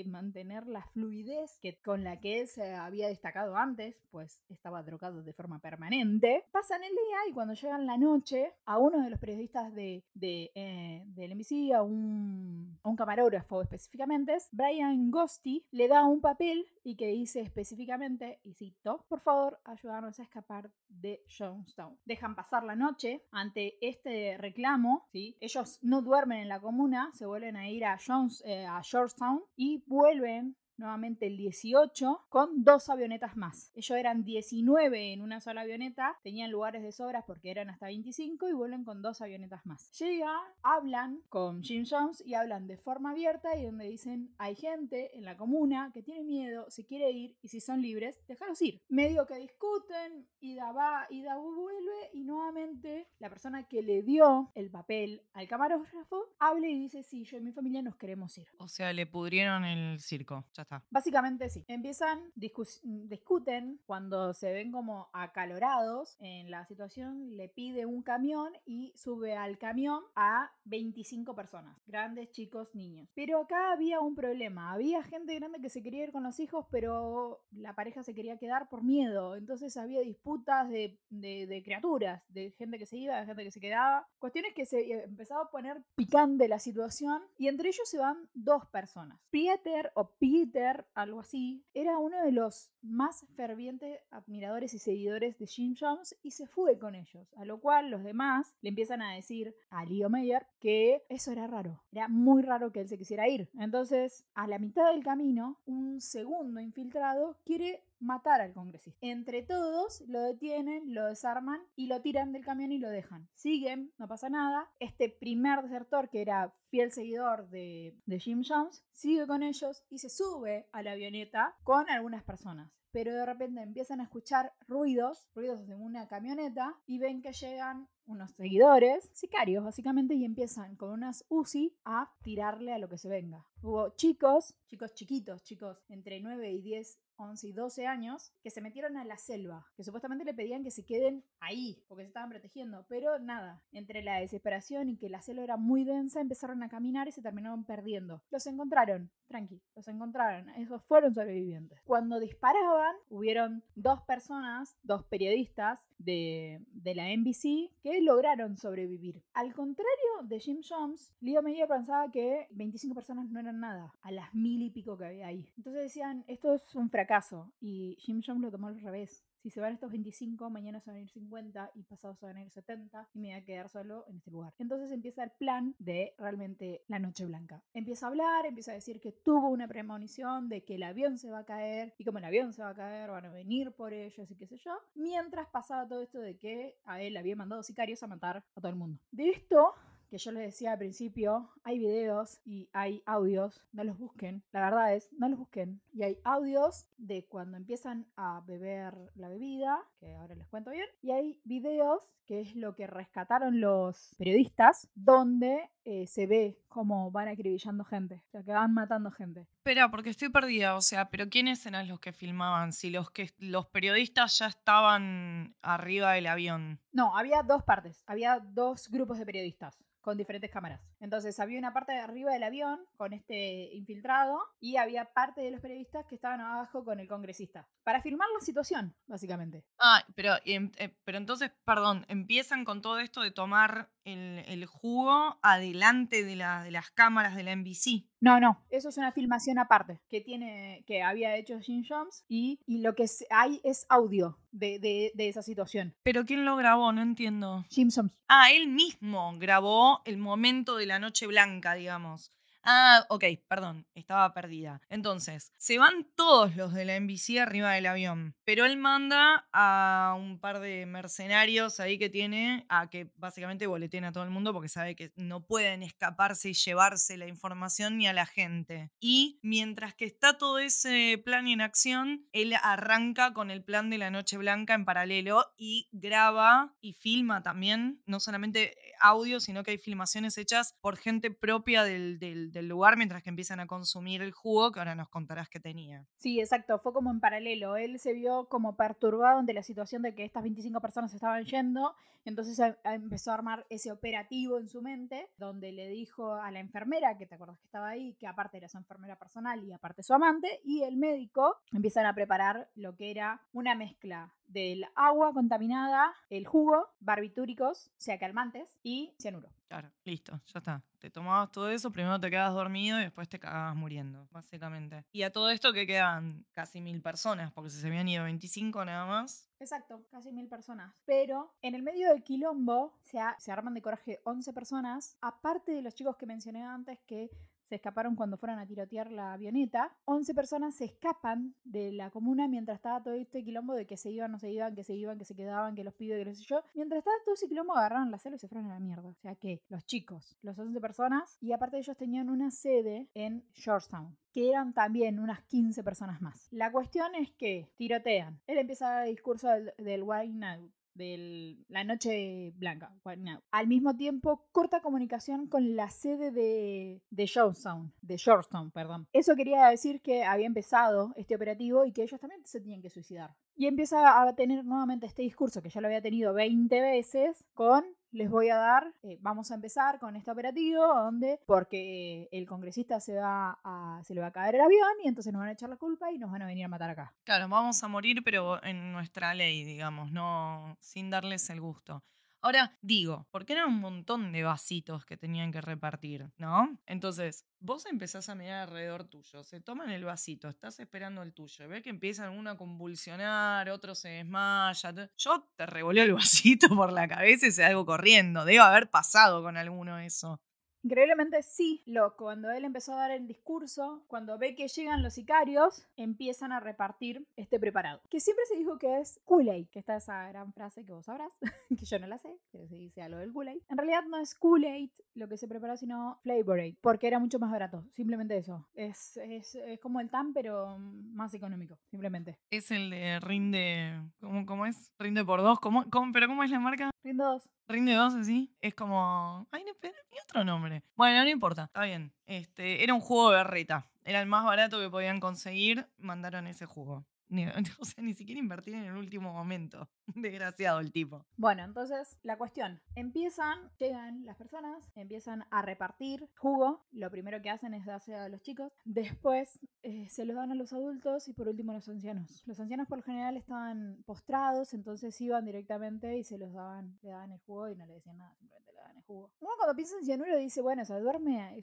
B: mantener la fluidez que, con la que él se había destacado antes, pues estaba drogado de forma permanente. Pasan el día y cuando llegan la noche, a uno de los periodistas de, de, eh, del NBC, a un, a un camarógrafo específicamente, Brian Ghosty, le da un papel y que dice específicamente, y cito, por favor, ayudarnos a escapar de Jonestown. Dejan pasar la noche ante este reclamo, ¿sí? ellos no duermen en la comuna, se vuelven a ir a, Jones, eh, a Georgetown y vuelven nuevamente el 18 con dos avionetas más. Ellos eran 19 en una sola avioneta, tenían lugares de sobras porque eran hasta 25 y vuelven con dos avionetas más. Llegan, hablan con Jim Jones y hablan de forma abierta y donde dicen hay gente en la comuna que tiene miedo, se quiere ir y si son libres, déjalos ir. Medio que discuten, Ida va, Ida vuelve y nuevamente la persona que le dio el papel al camarógrafo habla y dice sí, yo y mi familia nos queremos ir.
A: O sea, le pudrieron el circo. Está.
B: Básicamente sí. Empiezan, discus- discuten cuando se ven como acalorados en la situación, le pide un camión y sube al camión a 25 personas, grandes, chicos, niños. Pero acá había un problema, había gente grande que se quería ir con los hijos, pero la pareja se quería quedar por miedo, entonces había disputas de, de- de criaturas, de gente que se iba, de gente que se quedaba. Cuestiones que se eh, empezaba a poner picante la situación y entre ellos se van dos personas. Peter o Algo así, era uno de los más fervientes admiradores y seguidores de Jim Jones y se fue con ellos, a lo cual los demás le empiezan a decir a Leo Meyer que eso era raro, era muy raro que él se quisiera ir. Entonces, a la mitad del camino, un segundo infiltrado quiere matar al congresista. Entre todos lo detienen, lo desarman y lo tiran del camión y lo dejan. Siguen, no pasa nada. Este primer desertor, que era fiel seguidor de, de Jim Jones, sigue con ellos y se sube a la avioneta con algunas personas pero de repente empiezan a escuchar ruidos, ruidos de una camioneta, y ven que llegan unos seguidores, sicarios básicamente, y empiezan con unas UCI a tirarle a lo que se venga. Hubo chicos, chicos chiquitos, chicos entre 9 y 10 11 y 12 años que se metieron a la selva, que supuestamente le pedían que se queden ahí, porque se estaban protegiendo, pero nada, entre la desesperación y que la selva era muy densa, empezaron a caminar y se terminaron perdiendo. Los encontraron, tranqui, los encontraron, esos fueron sobrevivientes. Cuando disparaban, hubieron dos personas, dos periodistas de, de la NBC que lograron sobrevivir. Al contrario de Jim Jones, Leo Meyer pensaba que 25 personas no eran nada, a las mil y pico que había ahí. Entonces decían, esto es un fracaso y Jim Jones lo tomó al revés. Si se van estos 25, mañana se van a ir 50 y pasado se van a ir 70 y me voy a quedar solo en este lugar. Entonces empieza el plan de realmente la Noche Blanca. Empieza a hablar, empieza a decir que tuvo una premonición de que el avión se va a caer y como el avión se va a caer van a venir por ellos y qué sé yo. Mientras pasaba todo esto de que a él había mandado sicarios a matar a todo el mundo. De esto que yo les decía al principio, hay videos y hay audios, no los busquen, la verdad es, no los busquen. Y hay audios de cuando empiezan a beber la bebida, que ahora les cuento bien, y hay videos, que es lo que rescataron los periodistas, donde eh, se ve cómo van acribillando gente, o sea, que van matando gente.
A: Espera, porque estoy perdida, o sea, pero ¿quiénes eran los que filmaban? Si los que los periodistas ya estaban arriba del avión.
B: No, había dos partes, había dos grupos de periodistas con diferentes cámaras. Entonces había una parte de arriba del avión con este infiltrado y había parte de los periodistas que estaban abajo con el congresista. Para filmar la situación, básicamente.
A: Ah, pero, em, eh, pero entonces, perdón, empiezan con todo esto de tomar el, jugo adelante de, de las cámaras de la NBC.
B: No, no, eso es una filmación aparte que tiene, que había hecho Jim Jones y, y lo que hay es audio de, de, de, esa situación.
A: ¿Pero quién lo grabó? No entiendo.
B: Jim Jones.
A: Ah, él mismo grabó el momento de la noche blanca, digamos. Ah, ok, perdón, estaba perdida. Entonces, se van todos los de la NBC arriba del avión, pero él manda a un par de mercenarios ahí que tiene a que básicamente boleten a todo el mundo porque sabe que no pueden escaparse y llevarse la información ni a la gente. Y mientras que está todo ese plan en acción, él arranca con el plan de la Noche Blanca en paralelo y graba y filma también, no solamente audio, sino que hay filmaciones hechas por gente propia del, del del lugar mientras que empiezan a consumir el jugo que ahora nos contarás que tenía.
B: Sí, exacto, fue como en paralelo. Él se vio como perturbado ante la situación de que estas 25 personas estaban yendo, entonces empezó a armar ese operativo en su mente, donde le dijo a la enfermera, que te acuerdas que estaba ahí, que aparte era su enfermera personal y aparte su amante, y el médico empiezan a preparar lo que era una mezcla del agua contaminada, el jugo, barbitúricos, o sea, calmantes, y cianuro.
A: Claro, listo, ya está. Te tomabas todo eso, primero te quedabas dormido y después te cagabas muriendo, básicamente. Y a todo esto que quedan casi mil personas, porque se habían ido 25 nada más.
B: Exacto, casi mil personas. Pero en el medio del quilombo se, se arman de coraje 11 personas, aparte de los chicos que mencioné antes que se escaparon cuando fueron a tirotear la avioneta. 11 personas se escapan de la comuna mientras estaba todo este quilombo de que se iban, no se iban, que se iban, que se quedaban, que los pibes, que no sé yo. Mientras estaba todo ese quilombo agarraron la celo y se fueron a la mierda. O sea que los chicos, los 11 personas, y aparte ellos tenían una sede en Georgetown que eran también unas 15 personas más. La cuestión es que tirotean. Él empieza el discurso del, del Why Now, de la Noche Blanca. Al mismo tiempo, corta comunicación con la sede de, de Georgetown, de perdón. Eso quería decir que había empezado este operativo y que ellos también se tenían que suicidar. Y empieza a tener nuevamente este discurso que ya lo había tenido 20 veces con les voy a dar, eh, vamos a empezar con este operativo donde, porque el congresista se, va a, se le va a caer el avión y entonces nos van a echar la culpa y nos van a venir a matar acá.
A: Claro, vamos a morir, pero en nuestra ley, digamos, no sin darles el gusto. Ahora, digo, porque eran un montón de vasitos que tenían que repartir, ¿no? Entonces, vos empezás a mirar alrededor tuyo, se toman el vasito, estás esperando el tuyo, ves que empiezan uno a convulsionar, otro se desmaya. Yo te revoleo el vasito por la cabeza y se algo corriendo. Debe haber pasado con alguno eso.
B: Increíblemente sí, lo, cuando él empezó a dar el discurso, cuando ve que llegan los sicarios, empiezan a repartir este preparado. Que siempre se dijo que es Kool-Aid, que está esa gran frase que vos sabrás, que yo no la sé, pero se dice algo del Kool-Aid. En realidad no es Kool-Aid lo que se preparó, sino Flavor Aid, porque era mucho más barato, simplemente eso. Es, es, es como el TAM, pero más económico, simplemente.
A: Es el de rinde. ¿Cómo, cómo es? Rinde por dos. ¿Cómo, cómo- pero ¿cómo es la marca?
B: Rindo dos.
A: Rinde dos, así. Es como. Ay, no, pero ni otro nombre. Bueno, no importa. Está bien. Este, era un jugo de berreta. Era el más barato que podían conseguir. Mandaron ese jugo. Ni, o sea, ni siquiera invertir en el último momento. Desgraciado el tipo.
B: Bueno, entonces la cuestión, empiezan, llegan las personas, empiezan a repartir jugo, lo primero que hacen es darse a los chicos, después eh, se los dan a los adultos y por último a los ancianos. Los ancianos por lo general estaban postrados, entonces iban directamente y se los daban, le daban el jugo y no le decían nada, simplemente le daban el jugo. Uno cuando piensa en cianuro dice, bueno, o sea, duerme,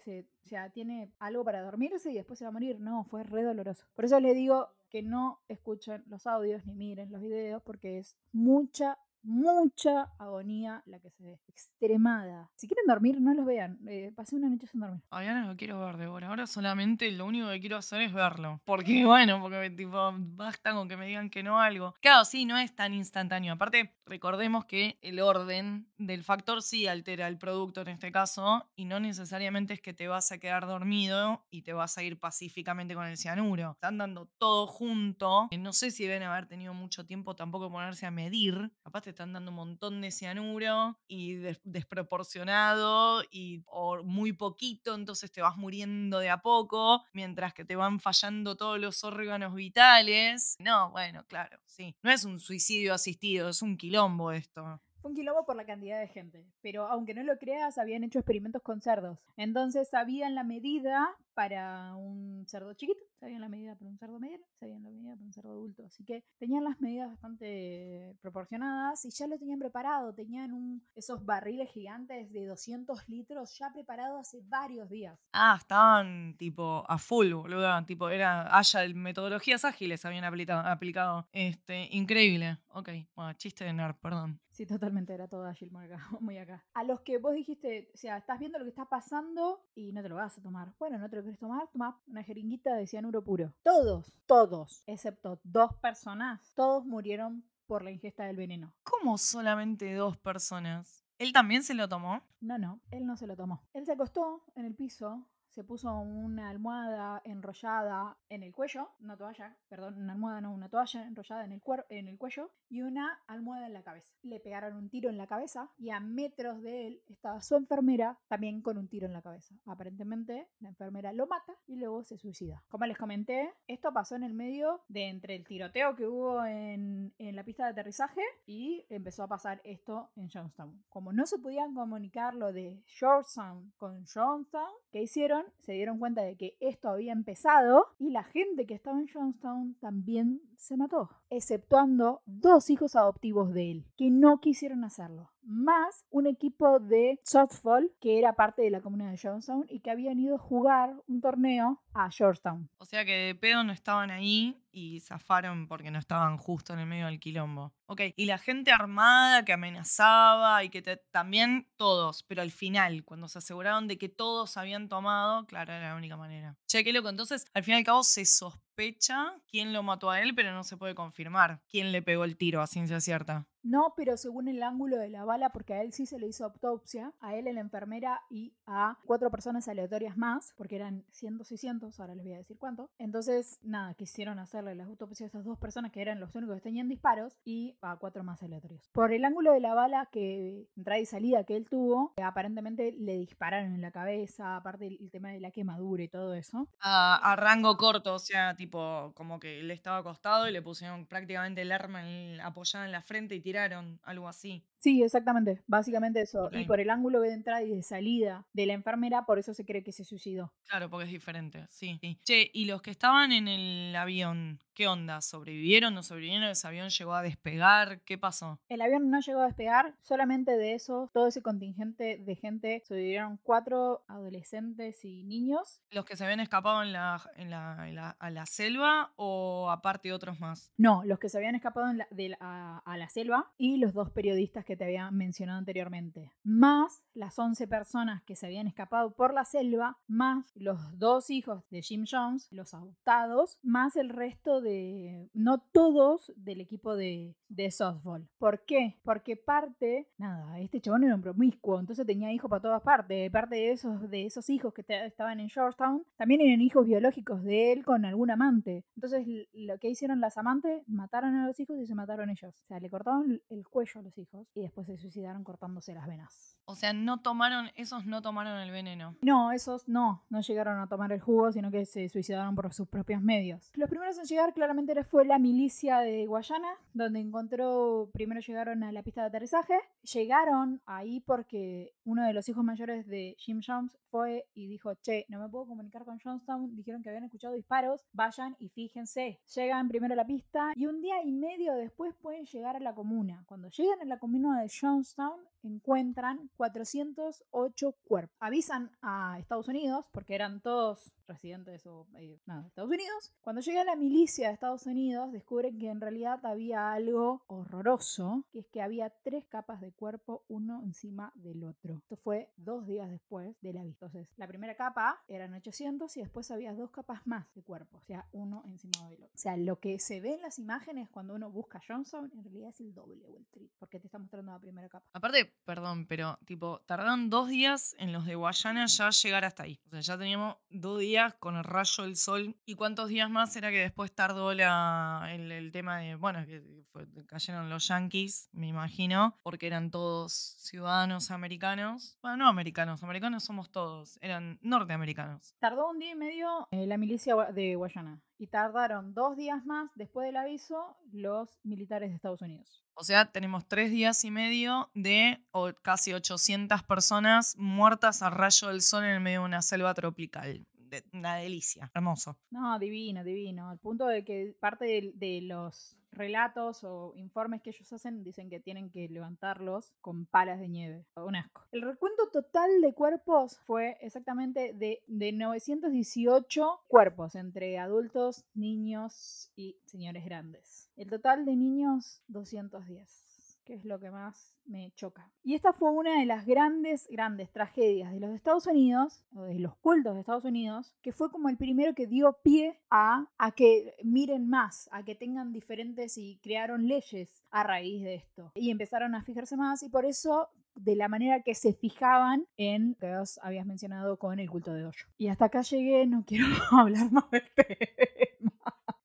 B: sea, tiene algo para dormirse y después se va a morir. No, fue re doloroso. Por eso les digo que no escuchen los audios ni miren los videos porque es mucha, mucha agonía la que se ve. Extremada. Si quieren dormir, no los vean. Eh, pasé una noche sin dormir.
A: Ahora no lo quiero ver, Débora. Ahora solamente lo único que quiero hacer es verlo. Porque, bueno, porque tipo, basta con que me digan que no algo. Claro, sí, no es tan instantáneo. Aparte, recordemos que el orden del factor sí altera el producto en este caso. Y no necesariamente es que te vas a quedar dormido y te vas a ir pacíficamente con el cianuro. Están dando todo junto. No sé si deben haber tenido mucho tiempo tampoco ponerse a medir. Capaz te están dando un montón de cianuro y des- desproporcionado y o muy poquito, entonces te vas muriendo de a poco, mientras que te van fallando todos los órganos vitales. No, bueno, claro, sí. No es un suicidio asistido, es un quilombo esto.
B: Fue un quilombo por la cantidad de gente, pero aunque no lo creas, habían hecho experimentos con cerdos. Entonces sabían la medida para un cerdo chiquito, sabían la medida para un cerdo mediano, sabían la medida para un cerdo adulto. Así que tenían las medidas bastante proporcionadas y ya lo tenían preparado. Tenían un, esos barriles gigantes de 200 litros ya preparados hace varios días.
A: Ah, estaban tipo a full, boludo. Tipo, era haya metodologías ágiles habían aplicado, aplicado. Este, increíble. Ok, bueno, chiste de nerd, perdón.
B: Sí, totalmente, era todo ágil muy acá, muy acá. A los que vos dijiste, o sea, estás viendo lo que está pasando y no te lo vas a tomar. Bueno, no te lo querés tomar, toma una jeringuita de cianuro puro. Todos, todos, excepto dos personas, todos murieron por la ingesta del veneno.
A: ¿Cómo solamente dos personas? ¿Él también se lo tomó?
B: No, no, él no se lo tomó. Él se acostó en el piso, se puso una almohada enrollada en el cuello, una toalla, perdón, una almohada no, una toalla enrollada en el, en el cuello y una almohada en la cabeza. Le pegaron un tiro en la cabeza y a metros de él estaba su enfermera también con un tiro en la cabeza. Aparentemente la enfermera lo mata y luego se suicida. Como les comenté, esto pasó en el medio de entre el tiroteo que hubo en, en la pista de aterrizaje y empezó a pasar esto en Johnstown. Como no se podían comunicar lo de Georgetown con Johnstown, ¿qué hicieron? Se dieron cuenta de que esto había empezado y la gente que estaba en Johnstown también se mató, exceptuando dos hijos adoptivos de él, que no quisieron hacerlo, más un equipo de softball que era parte de la comunidad de Johnstown y que habían ido a jugar un torneo a Georgetown.
A: O sea que de pedo no estaban ahí y zafaron porque no estaban justo en el medio del quilombo. Ok, y la gente armada que amenazaba y que también todos, pero al final, cuando se aseguraron de que todos habían tomado, claro, era la única manera. Che, qué loco. Entonces, al fin y al cabo se sospecha quién lo mató a él, pero no se puede confirmar quién le pegó el tiro a ciencia cierta.
B: No, pero según el ángulo de la bala, porque a él sí se le hizo autopsia, a él, a la enfermera y a cuatro personas aleatorias más, porque eran 100, 600, ahora les voy a decir cuánto. Entonces, nada, quisieron hacerle las autopsias a estas dos personas que eran los únicos que tenían disparos y a cuatro más aleatorios. Por el ángulo de la bala que entrada y salida que él tuvo, aparentemente le dispararon en la cabeza, aparte el, tema de la quemadura y todo eso.
A: A, rango corto, o sea, tipo, como que él estaba acostado y le pusieron prácticamente el arma en- apoyada en la frente y tiraron, algo así.
B: Sí, exactamente, básicamente eso. Y por el ángulo de entrada y de salida de la enfermera, por eso se cree que se suicidó.
A: Claro, porque es diferente, sí. sí. Che, ¿y los que estaban en el avión, ¿Qué onda? ¿Sobrevivieron? ¿No sobrevivieron? ¿Ese avión llegó a despegar? ¿Qué pasó?
B: El avión no llegó a despegar, solamente de eso, todo ese contingente de gente sobrevivieron cuatro adolescentes y niños.
A: ¿Los que se habían escapado en la, en la, en la- a la selva o aparte otros más?
B: No, los que se habían escapado en la- de a, a la selva y los dos periodistas que te había mencionado anteriormente. Más las 11 personas que se habían escapado por la selva, más los dos hijos de Jim Jones, los adoptados, más el resto de, no todos del equipo de, de softball. ¿Por qué? Porque parte, nada, este chabón era un promiscuo, entonces tenía hijos para todas partes. Parte de esos, de esos hijos que estaban en Georgetown, también eran hijos biológicos de él con algún amante. Entonces lo que hicieron las amantes, mataron a los hijos y se mataron ellos. O sea, le cortaron el cuello a los hijos y después se suicidaron cortándose las venas.
A: O sea, no tomaron, esos no tomaron el veneno.
B: No, esos no, no llegaron a tomar el jugo, sino que se suicidaron por sus propios medios. Los primeros en llegar claramente fue la milicia de Guayana, donde encontró, primero llegaron a la pista de aterrizaje, llegaron ahí porque uno de los hijos mayores de Jim Jones fue y dijo, che, no me puedo comunicar con Johnstown, dijeron que habían escuchado disparos, vayan y fíjense. Llegan primero a la pista y un día y medio después pueden llegar a la comuna. Cuando llegan a la comuna de Johnstown, encuentran 408 cuerpos. Avisan a Estados Unidos, porque eran todos residentes o, eh, de Estados Unidos. Cuando llega la milicia de Estados Unidos, descubren que en realidad había algo horroroso, que es que había tres capas de cuerpo, uno encima del otro. Esto fue dos días después de la vista. Entonces, la primera capa eran 800 y después había dos capas más de cuerpo, o sea, uno encima del otro. O sea, lo que se ve en las imágenes cuando uno busca Johnson, en realidad es el doble o el triple, porque te está mostrando la primera capa.
A: Aparte, perdón, pero tipo, tardaron dos días en los de Guayana ya llegar hasta ahí. O sea, ya teníamos dos días con el rayo del sol. ¿Y cuántos días más era que después tardó la, el, el tema de, bueno, que fue- cayeron los yankees, me imagino, porque eran todos ciudadanos americanos. Bueno, no americanos, americanos somos todos, eran norteamericanos.
B: Tardó un día y medio eh, la milicia de Guayana y tardaron dos días más después del aviso los militares de Estados Unidos.
A: O sea, tenemos tres días y medio de o- casi 800 personas muertas a rayo del sol en el medio de una selva tropical. De- una delicia, hermoso.
B: No, divino, divino. Al punto de que parte de, de los relatos o informes que ellos hacen dicen que tienen que levantarlos con palas de nieve. Un asco. El recuento total de cuerpos fue exactamente de, de 918 cuerpos entre adultos, niños y señores grandes. El total de niños, 210 es lo que más me choca. Y esta fue una de las grandes, grandes tragedias de los Estados Unidos, o de los cultos de Estados Unidos, que fue como el primero que dio pie a, a que miren más, a que tengan diferentes y crearon leyes a raíz de esto. Y empezaron a fijarse más y por eso de la manera que se fijaban en lo que vos habías mencionado con el culto de hoyo. Y hasta acá llegué, no quiero hablar más del tema.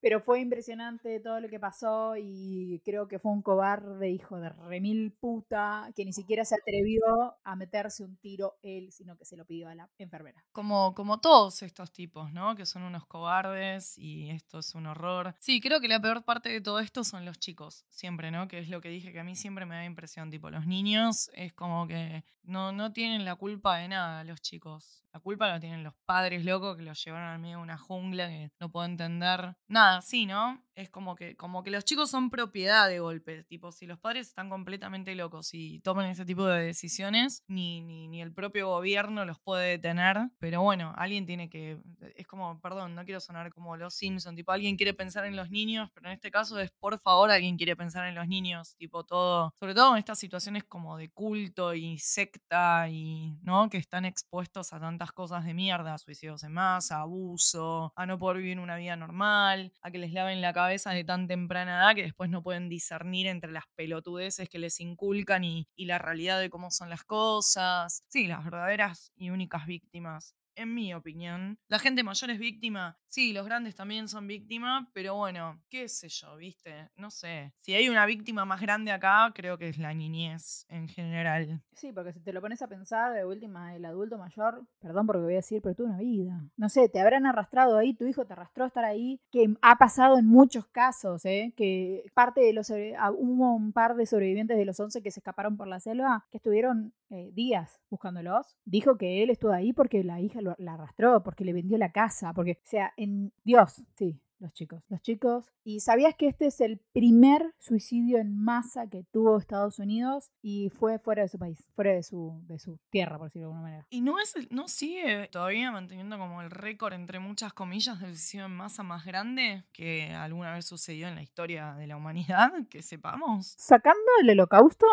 B: Pero fue impresionante todo lo que pasó y creo que fue un cobarde hijo de remil puta que ni siquiera se atrevió a meterse un tiro él, sino que se lo pidió a la enfermera.
A: Como, como todos estos tipos, ¿no? Que son unos cobardes y esto es un horror. Sí, creo que la peor parte de todo esto son los chicos, siempre, ¿no? Que es lo que dije que a mí siempre me da impresión. Tipo, los niños es como que no, no tienen la culpa de nada, los chicos. La culpa la tienen los padres locos que los llevaron al medio de una jungla que no puedo entender. Nada, sí, ¿no? Es como que, como que los chicos son propiedad de golpe. Tipo, si los padres están completamente locos y toman ese tipo de decisiones, ni, ni, ni el propio gobierno los puede detener. Pero bueno, alguien tiene que. Es como, perdón, no quiero sonar como los Simpson. Tipo, alguien quiere pensar en los niños, pero en este caso es por favor alguien quiere pensar en los niños. Tipo, todo. Sobre todo en estas situaciones como de culto y secta y, ¿no? Que están expuestos a tantas cosas de mierda, suicidios en masa, abuso, a no poder vivir una vida normal, a que les laven la cabeza de tan temprana edad que después no pueden discernir entre las pelotudeces que les inculcan y, y la realidad de cómo son las cosas. Sí, las verdaderas y únicas víctimas. En mi opinión, la gente mayor es víctima, sí, los grandes también son víctimas, pero bueno, qué sé yo, viste, no sé. Si hay una víctima más grande acá, creo que es la niñez en general.
B: Sí, porque si te lo pones a pensar, de última, el adulto mayor, perdón por lo que voy a decir, pero tuvo una vida. No sé, te habrán arrastrado ahí, tu hijo te arrastró a estar ahí, que ha pasado en muchos casos, ¿eh? Que parte de los, sobre- ah, hubo un par de sobrevivientes de los 11 que se escaparon por la selva, que estuvieron eh, días buscándolos. Dijo que él estuvo ahí porque la hija lo- la arrastró, porque le vendió la casa, porque, o sea, en Dios, sí. los chicos, los chicos. ¿Y sabías que este es el primer suicidio en masa que tuvo Estados Unidos y fue fuera de su país, fuera de su, de su tierra, por decirlo de alguna manera?
A: Y no, es, el- no sigue todavía manteniendo como el récord, entre muchas comillas, del suicidio en masa más grande que alguna vez sucedió en la historia de la humanidad, que sepamos.
B: ¿Sacando el holocausto?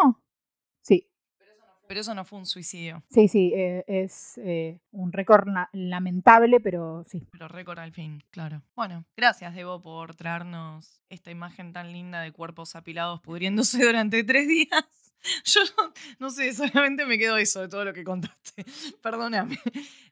A: Pero eso no fue un suicidio,
B: sí, sí, eh, es eh, un récord la- lamentable, pero sí.
A: pero récord al fin, claro. Bueno, gracias, Debo, por traernos esta imagen tan linda de cuerpos apilados pudriéndose durante tres días. Yo no, no sé, solamente me quedo eso de todo lo que contaste. Perdóname.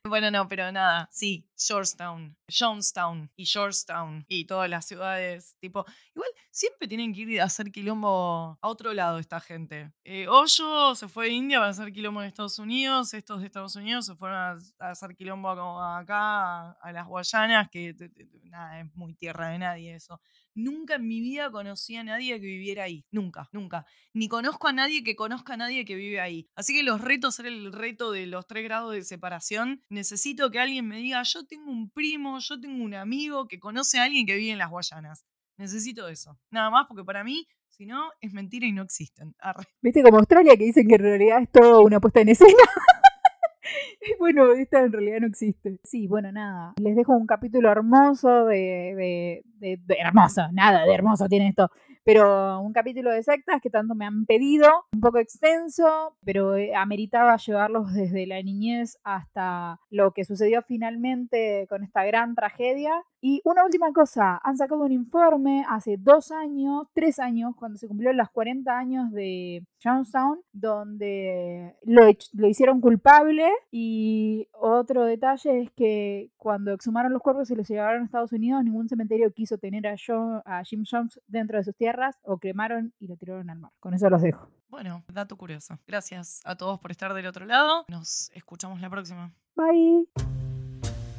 A: Bueno, no, pero nada, sí, Georgetown, Jonestown y Georgetown y todas las ciudades, tipo, igual siempre tienen que ir a hacer quilombo a otro lado esta gente. Eh, Hoyo se fue de India para hacer quilombo en Estados Unidos, estos de Estados Unidos se fueron a, a hacer quilombo acá, a, a las Guayanas, que nada, es muy tierra de nadie eso. Nunca en mi vida conocí a nadie que viviera ahí. Nunca, nunca. Ni conozco a nadie que conozca a nadie que vive ahí. Así que los retos, ser el reto de los tres grados de separación, necesito que alguien me diga, yo tengo un primo, yo tengo un amigo que conoce a alguien que vive en las Guayanas. Necesito eso. Nada más porque para mí, si no, es mentira y no existen.
B: ¿Viste como Australia que dicen que en realidad es todo una puesta en escena? Bueno, esta en realidad no existe. Sí, bueno, nada. Les dejo un capítulo hermoso de, de- de- hermoso, nada de hermoso tiene esto. Pero un capítulo de sectas que tanto me han pedido, un poco extenso, pero eh, ameritaba llevarlos desde la niñez hasta lo que sucedió finalmente con esta gran tragedia. Y una última cosa, han sacado un informe hace dos años, tres años, cuando se cumplieron los 40 años de Jonestown, donde lo, lo hicieron culpable. Y otro detalle es que cuando exhumaron los cuerpos y los llevaron a Estados Unidos, ningún cementerio quiso tener a, Jo- a Jim Jones dentro de sus tierras, o cremaron y lo tiraron al mar. Con eso los dejo.
A: Bueno, dato curioso. Gracias a todos por estar del otro lado. Nos escuchamos la próxima.
B: Bye.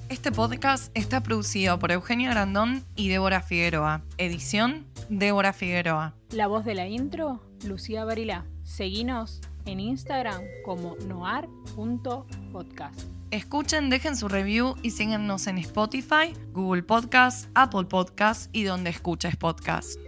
A: Este podcast está producido por Eugenia Grandón y Débora Figueroa. Edición, Débora Figueroa.
C: La voz de la intro, Lucía Barilá. Seguinos en Instagram como noar.podcast.
A: Escuchen, dejen su review y síganos en Spotify, Google Podcast, Apple Podcast y donde escuches podcast.